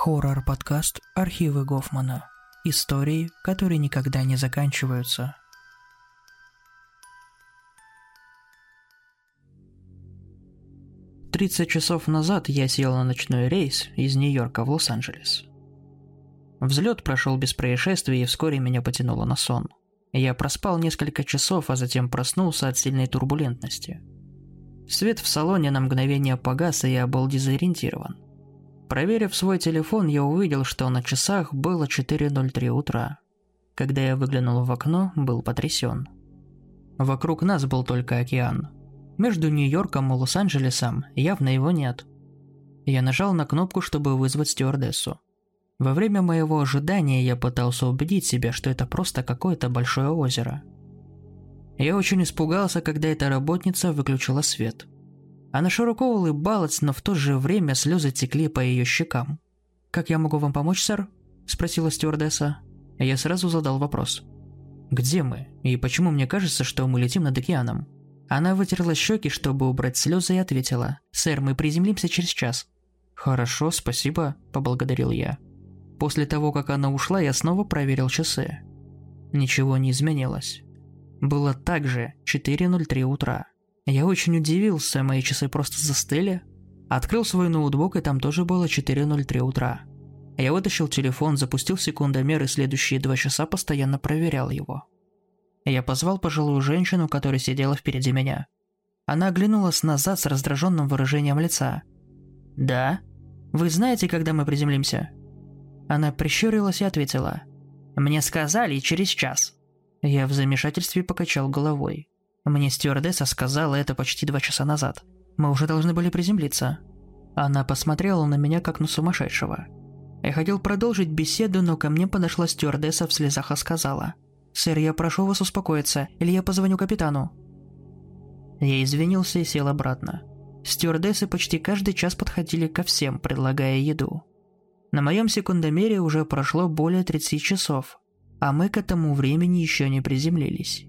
Хоррор-подкаст «Архивы Гофмана». Истории, которые никогда не заканчиваются. Тридцать часов назад я сел на ночной рейс из Нью-Йорка в Лос-Анджелес. Взлет прошел без происшествий и вскоре меня потянуло на сон. Я проспал несколько часов, а затем проснулся от сильной турбулентности. Свет в салоне на мгновение погас, и я был дезориентирован – Проверив свой телефон, я увидел, что на часах было 4.03 утра. Когда я выглянул в окно, был потрясен. Вокруг нас был только океан. Между Нью-Йорком и Лос-Анджелесом явно его нет. Я нажал на кнопку, чтобы вызвать стюардессу. Во время моего ожидания я пытался убедить себя, что это просто какое-то большое озеро. Я очень испугался, когда эта работница выключила свет – она широко улыбалась, но в то же время слезы текли по ее щекам. «Как я могу вам помочь, сэр?» – спросила стюардесса. Я сразу задал вопрос. «Где мы? И почему мне кажется, что мы летим над океаном?» Она вытерла щеки, чтобы убрать слезы, и ответила. «Сэр, мы приземлимся через час». «Хорошо, спасибо», – поблагодарил я. После того, как она ушла, я снова проверил часы. Ничего не изменилось. Было также 4.03 утра. Я очень удивился, мои часы просто застыли. Открыл свой ноутбук, и там тоже было 4.03 утра. Я вытащил телефон, запустил секундомер и следующие два часа постоянно проверял его. Я позвал пожилую женщину, которая сидела впереди меня. Она оглянулась назад с раздраженным выражением лица. «Да? Вы знаете, когда мы приземлимся?» Она прищурилась и ответила. «Мне сказали через час». Я в замешательстве покачал головой. Мне стюардесса сказала это почти два часа назад. Мы уже должны были приземлиться. Она посмотрела на меня как на сумасшедшего. Я хотел продолжить беседу, но ко мне подошла стюардесса в слезах и сказала. «Сэр, я прошу вас успокоиться, или я позвоню капитану». Я извинился и сел обратно. Стюардессы почти каждый час подходили ко всем, предлагая еду. На моем секундомере уже прошло более 30 часов, а мы к этому времени еще не приземлились.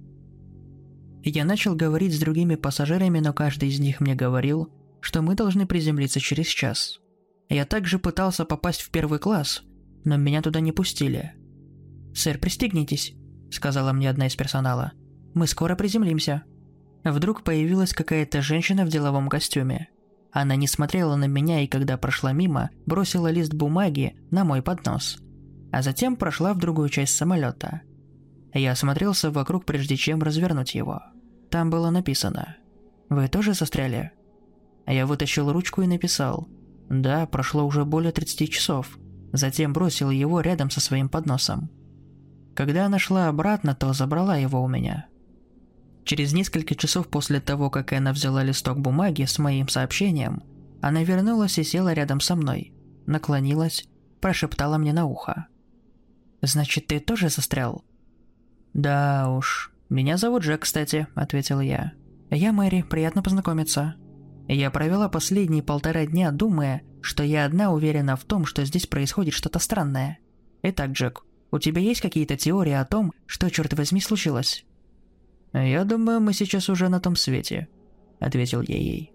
Я начал говорить с другими пассажирами, но каждый из них мне говорил, что мы должны приземлиться через час. Я также пытался попасть в первый класс, но меня туда не пустили. «Сэр, пристегнитесь», — сказала мне одна из персонала. «Мы скоро приземлимся». Вдруг появилась какая-то женщина в деловом костюме. Она не смотрела на меня и когда прошла мимо, бросила лист бумаги на мой поднос. А затем прошла в другую часть самолета. Я осмотрелся вокруг, прежде чем развернуть его. Там было написано «Вы тоже застряли?» Я вытащил ручку и написал «Да, прошло уже более 30 часов». Затем бросил его рядом со своим подносом. Когда она шла обратно, то забрала его у меня. Через несколько часов после того, как она взяла листок бумаги с моим сообщением, она вернулась и села рядом со мной, наклонилась, прошептала мне на ухо. «Значит, ты тоже застрял?» «Да уж. Меня зовут Джек, кстати», — ответил я. «Я Мэри, приятно познакомиться». Я провела последние полтора дня, думая, что я одна уверена в том, что здесь происходит что-то странное. Итак, Джек, у тебя есть какие-то теории о том, что, черт возьми, случилось? «Я думаю, мы сейчас уже на том свете», — ответил я ей.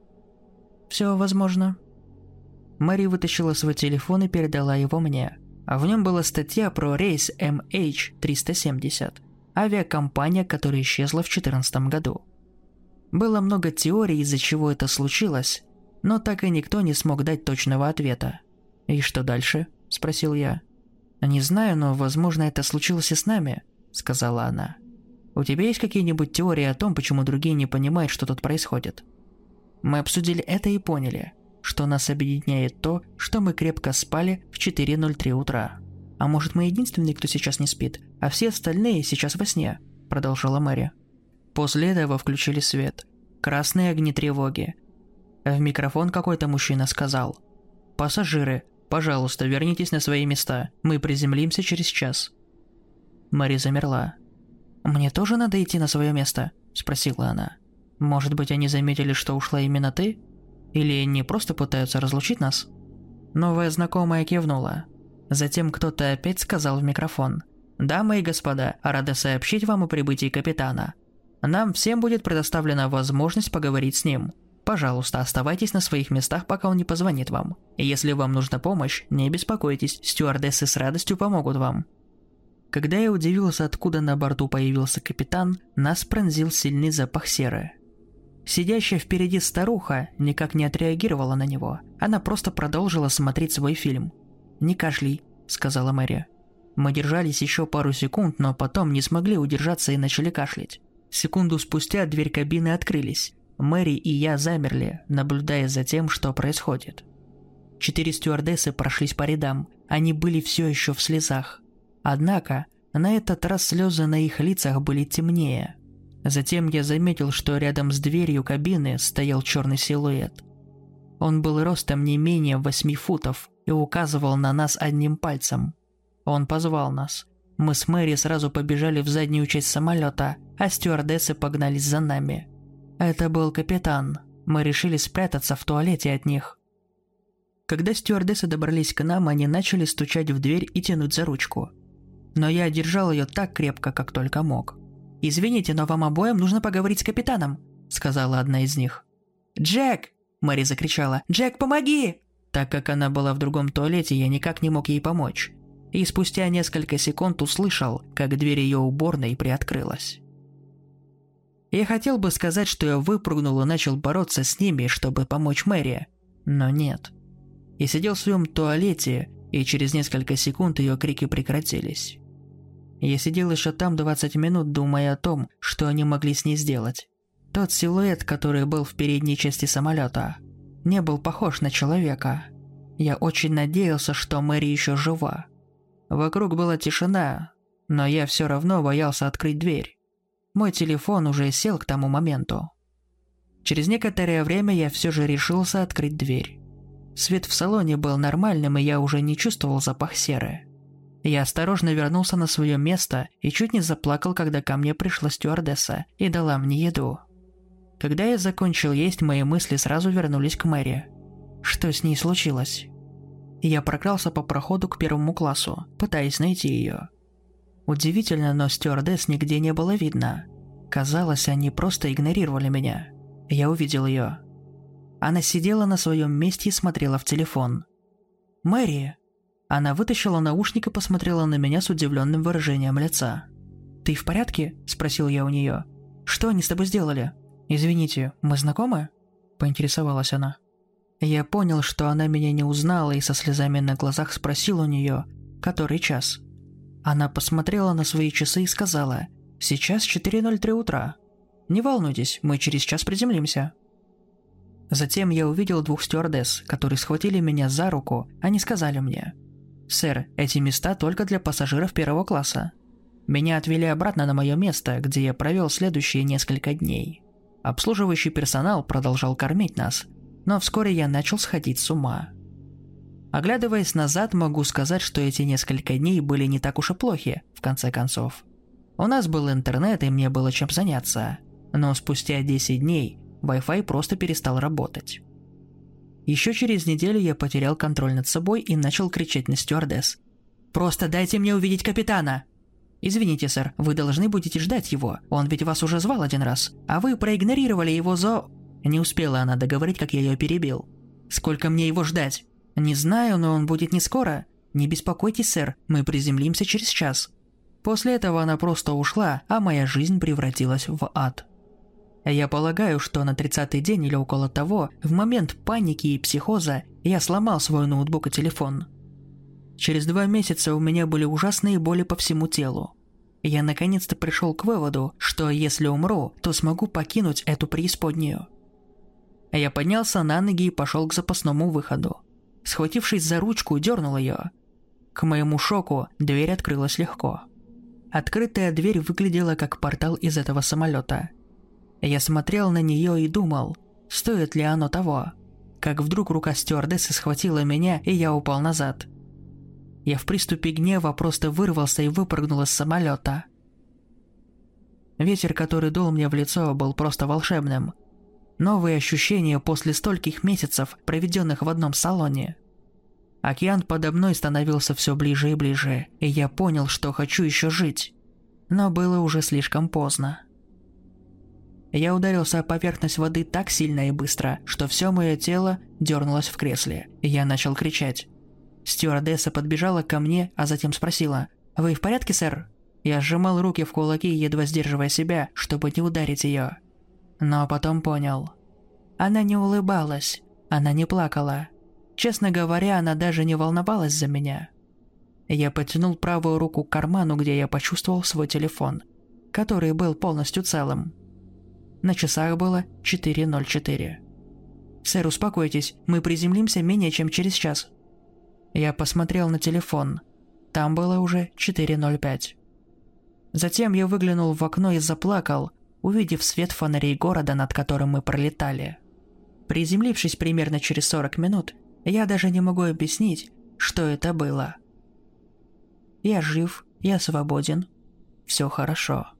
«Все возможно». Мэри вытащила свой телефон и передала его мне. А в нем была статья про рейс MH370 авиакомпания, которая исчезла в 2014 году. Было много теорий, из-за чего это случилось, но так и никто не смог дать точного ответа. «И что дальше?» – спросил я. «Не знаю, но, возможно, это случилось и с нами», – сказала она. «У тебя есть какие-нибудь теории о том, почему другие не понимают, что тут происходит?» Мы обсудили это и поняли, что нас объединяет то, что мы крепко спали в 4.03 утра. А может, мы единственные, кто сейчас не спит, а все остальные сейчас во сне?» – продолжила Мэри. После этого включили свет. Красные огни тревоги. В микрофон какой-то мужчина сказал. «Пассажиры, пожалуйста, вернитесь на свои места. Мы приземлимся через час». Мэри замерла. «Мне тоже надо идти на свое место?» – спросила она. «Может быть, они заметили, что ушла именно ты? Или не просто пытаются разлучить нас?» Новая знакомая кивнула. Затем кто-то опять сказал в микрофон. «Дамы и господа, рады сообщить вам о прибытии капитана. Нам всем будет предоставлена возможность поговорить с ним. Пожалуйста, оставайтесь на своих местах, пока он не позвонит вам. Если вам нужна помощь, не беспокойтесь, стюардессы с радостью помогут вам». Когда я удивился, откуда на борту появился капитан, нас пронзил сильный запах серы. Сидящая впереди старуха никак не отреагировала на него. Она просто продолжила смотреть свой фильм. «Не кашляй», — сказала Мэри. Мы держались еще пару секунд, но потом не смогли удержаться и начали кашлять. Секунду спустя дверь кабины открылись. Мэри и я замерли, наблюдая за тем, что происходит. Четыре стюардессы прошлись по рядам. Они были все еще в слезах. Однако, на этот раз слезы на их лицах были темнее. Затем я заметил, что рядом с дверью кабины стоял черный силуэт. Он был ростом не менее восьми футов и указывал на нас одним пальцем. Он позвал нас. Мы с Мэри сразу побежали в заднюю часть самолета, а стюардессы погнались за нами. Это был капитан. Мы решили спрятаться в туалете от них. Когда стюардессы добрались к нам, они начали стучать в дверь и тянуть за ручку. Но я держал ее так крепко, как только мог. «Извините, но вам обоим нужно поговорить с капитаном», — сказала одна из них. «Джек!» — Мэри закричала. «Джек, помоги!» Так как она была в другом туалете, я никак не мог ей помочь и спустя несколько секунд услышал, как дверь ее уборной приоткрылась. Я хотел бы сказать, что я выпрыгнул и начал бороться с ними, чтобы помочь Мэри, но нет. Я сидел в своем туалете, и через несколько секунд ее крики прекратились. Я сидел еще там 20 минут, думая о том, что они могли с ней сделать. Тот силуэт, который был в передней части самолета, не был похож на человека. Я очень надеялся, что Мэри еще жива. Вокруг была тишина, но я все равно боялся открыть дверь. Мой телефон уже сел к тому моменту. Через некоторое время я все же решился открыть дверь. Свет в салоне был нормальным, и я уже не чувствовал запах серы. Я осторожно вернулся на свое место и чуть не заплакал, когда ко мне пришла стюардесса и дала мне еду. Когда я закончил есть, мои мысли сразу вернулись к Мэри. Что с ней случилось? Я прокрался по проходу к первому классу, пытаясь найти ее. Удивительно, но стюардесс нигде не было видно. Казалось, они просто игнорировали меня. Я увидел ее. Она сидела на своем месте и смотрела в телефон. «Мэри!» Она вытащила наушник и посмотрела на меня с удивленным выражением лица. «Ты в порядке?» – спросил я у нее. «Что они с тобой сделали?» «Извините, мы знакомы?» – поинтересовалась она. Я понял, что она меня не узнала и со слезами на глазах спросил у нее, который час. Она посмотрела на свои часы и сказала, «Сейчас 4.03 утра. Не волнуйтесь, мы через час приземлимся». Затем я увидел двух стюардесс, которые схватили меня за руку, они сказали мне, «Сэр, эти места только для пассажиров первого класса». Меня отвели обратно на мое место, где я провел следующие несколько дней. Обслуживающий персонал продолжал кормить нас, но вскоре я начал сходить с ума. Оглядываясь назад, могу сказать, что эти несколько дней были не так уж и плохи, в конце концов. У нас был интернет, и мне было чем заняться. Но спустя 10 дней Wi-Fi просто перестал работать. Еще через неделю я потерял контроль над собой и начал кричать на стюардесс. «Просто дайте мне увидеть капитана!» «Извините, сэр, вы должны будете ждать его, он ведь вас уже звал один раз, а вы проигнорировали его за...» Не успела она договорить, как я ее перебил. «Сколько мне его ждать?» «Не знаю, но он будет не скоро. Не беспокойтесь, сэр, мы приземлимся через час». После этого она просто ушла, а моя жизнь превратилась в ад. Я полагаю, что на 30-й день или около того, в момент паники и психоза, я сломал свой ноутбук и телефон. Через два месяца у меня были ужасные боли по всему телу. Я наконец-то пришел к выводу, что если умру, то смогу покинуть эту преисподнюю. Я поднялся на ноги и пошел к запасному выходу. Схватившись за ручку, дернул ее. К моему шоку, дверь открылась легко. Открытая дверь выглядела как портал из этого самолета. Я смотрел на нее и думал, стоит ли оно того. Как вдруг рука стюардессы схватила меня, и я упал назад. Я в приступе гнева просто вырвался и выпрыгнул из самолета. Ветер, который дул мне в лицо, был просто волшебным – Новые ощущения после стольких месяцев, проведенных в одном салоне. Океан подо мной становился все ближе и ближе, и я понял, что хочу еще жить. Но было уже слишком поздно. Я ударился о поверхность воды так сильно и быстро, что все мое тело дернулось в кресле, и я начал кричать. Стюардесса подбежала ко мне, а затем спросила «Вы в порядке, сэр?» Я сжимал руки в кулаки, едва сдерживая себя, чтобы не ударить ее. Но потом понял. Она не улыбалась, она не плакала. Честно говоря, она даже не волновалась за меня. Я потянул правую руку к карману, где я почувствовал свой телефон, который был полностью целым. На часах было 4.04. «Сэр, успокойтесь, мы приземлимся менее чем через час». Я посмотрел на телефон. Там было уже 4.05. Затем я выглянул в окно и заплакал, увидев свет фонарей города, над которым мы пролетали. Приземлившись примерно через 40 минут, я даже не могу объяснить, что это было. Я жив, я свободен, все хорошо.